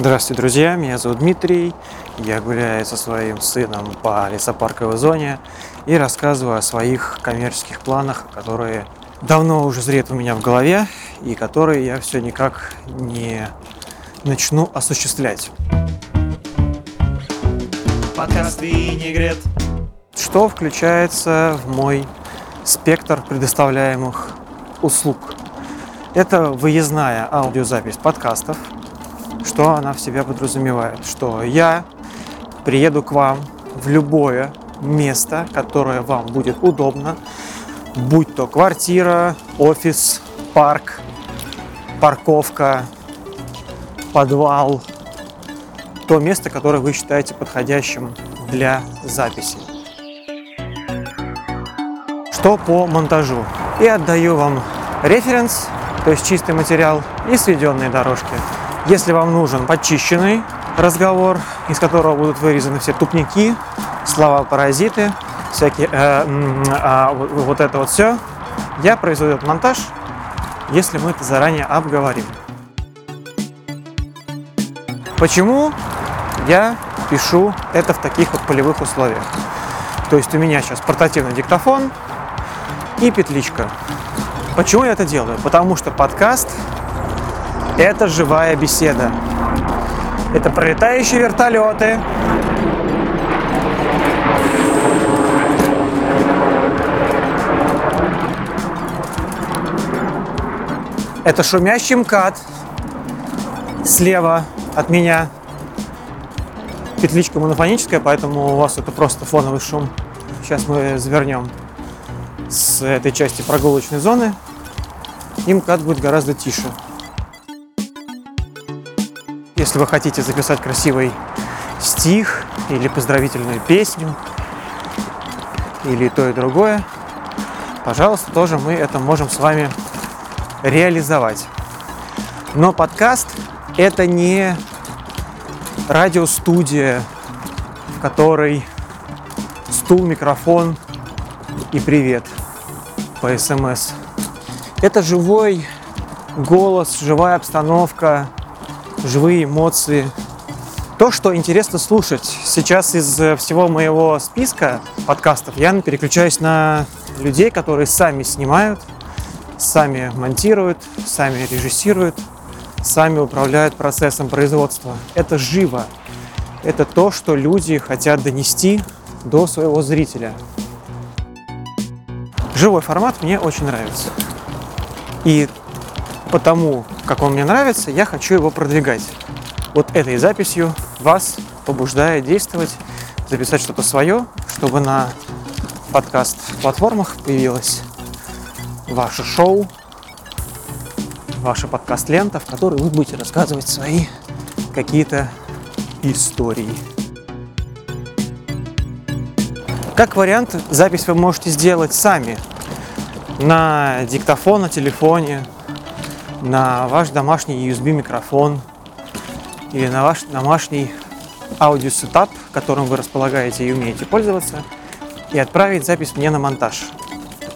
Здравствуйте, друзья! Меня зовут Дмитрий. Я гуляю со своим сыном по лесопарковой зоне и рассказываю о своих коммерческих планах, которые давно уже зреют у меня в голове и которые я все никак не начну осуществлять. Подкаст Винегрет. Что включается в мой спектр предоставляемых услуг? Это выездная аудиозапись подкастов – что она в себя подразумевает? Что я приеду к вам в любое место, которое вам будет удобно, будь то квартира, офис, парк, парковка, подвал, то место, которое вы считаете подходящим для записи. Что по монтажу? И отдаю вам референс, то есть чистый материал и сведенные дорожки. Если вам нужен почищенный разговор, из которого будут вырезаны все тупники, слова-паразиты, всякие, э, э, вот это вот все, я произведу этот монтаж, если мы это заранее обговорим. Почему я пишу это в таких вот полевых условиях? То есть у меня сейчас портативный диктофон и петличка. Почему я это делаю? Потому что подкаст это живая беседа. Это пролетающие вертолеты. Это шумящий МКАД слева от меня. Петличка монофоническая, поэтому у вас это просто фоновый шум. Сейчас мы завернем с этой части прогулочной зоны. И МКАД будет гораздо тише. Если вы хотите записать красивый стих или поздравительную песню, или то и другое, пожалуйста, тоже мы это можем с вами реализовать. Но подкаст – это не радиостудия, в которой стул, микрофон и привет по СМС. Это живой голос, живая обстановка, живые эмоции. То, что интересно слушать. Сейчас из э, всего моего списка подкастов я переключаюсь на людей, которые сами снимают, сами монтируют, сами режиссируют, сами управляют процессом производства. Это живо. Это то, что люди хотят донести до своего зрителя. Живой формат мне очень нравится. И потому, как он мне нравится, я хочу его продвигать. Вот этой записью вас побуждая действовать, записать что-то свое, чтобы на подкаст-платформах появилось ваше шоу, ваша подкаст-лента, в которой вы будете рассказывать свои какие-то истории. Как вариант, запись вы можете сделать сами на диктофон, на телефоне, на ваш домашний USB микрофон или на ваш домашний аудиосетап, которым вы располагаете и умеете пользоваться, и отправить запись мне на монтаж.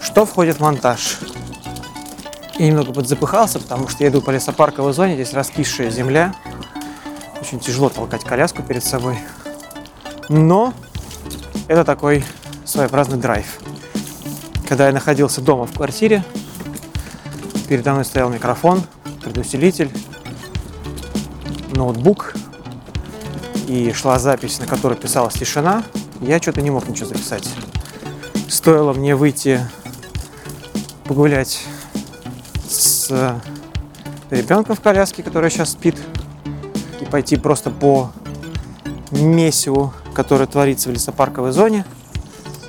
Что входит в монтаж? Я немного подзапыхался, потому что я иду по лесопарковой зоне, здесь раскисшая земля. Очень тяжело толкать коляску перед собой. Но это такой своеобразный драйв. Когда я находился дома в квартире, Передо мной стоял микрофон, предусилитель, ноутбук и шла запись, на которой писалась тишина. Я что-то не мог ничего записать. Стоило мне выйти погулять с ребенком в коляске, который сейчас спит, и пойти просто по месиву, которое творится в лесопарковой зоне,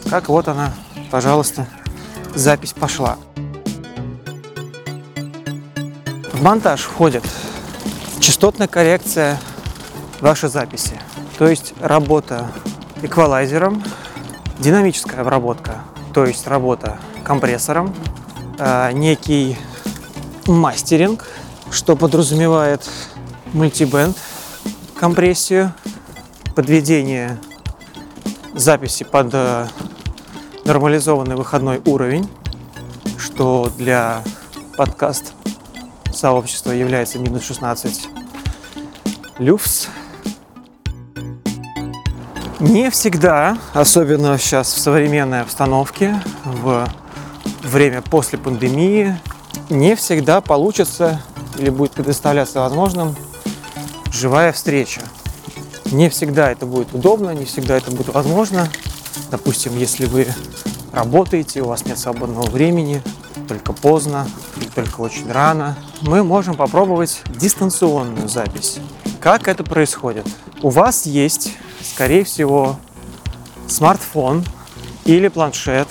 как вот она, пожалуйста, запись пошла. В монтаж входит частотная коррекция вашей записи, то есть работа эквалайзером, динамическая обработка, то есть работа компрессором, э, некий мастеринг, что подразумевает мультибенд, компрессию, подведение записи под э, нормализованный выходной уровень, что для подкаст сообщества является минус 16 люфс. Не всегда, особенно сейчас в современной обстановке, в время после пандемии, не всегда получится или будет предоставляться возможным живая встреча. Не всегда это будет удобно, не всегда это будет возможно. Допустим, если вы работаете, у вас нет свободного времени, только поздно или только очень рано, мы можем попробовать дистанционную запись. Как это происходит? У вас есть, скорее всего, смартфон или планшет,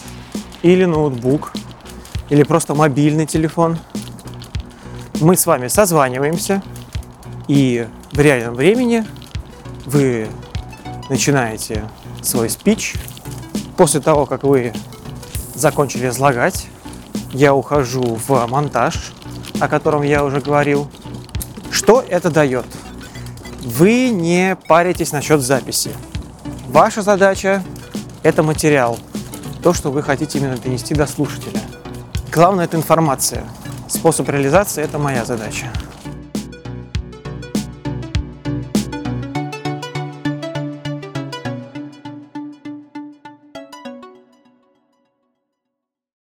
или ноутбук, или просто мобильный телефон. Мы с вами созваниваемся, и в реальном времени вы начинаете свой спич. После того, как вы закончили излагать, я ухожу в монтаж, о котором я уже говорил. Что это дает? Вы не паритесь насчет записи. Ваша задача – это материал, то, что вы хотите именно донести до слушателя. Главное – это информация. Способ реализации – это моя задача.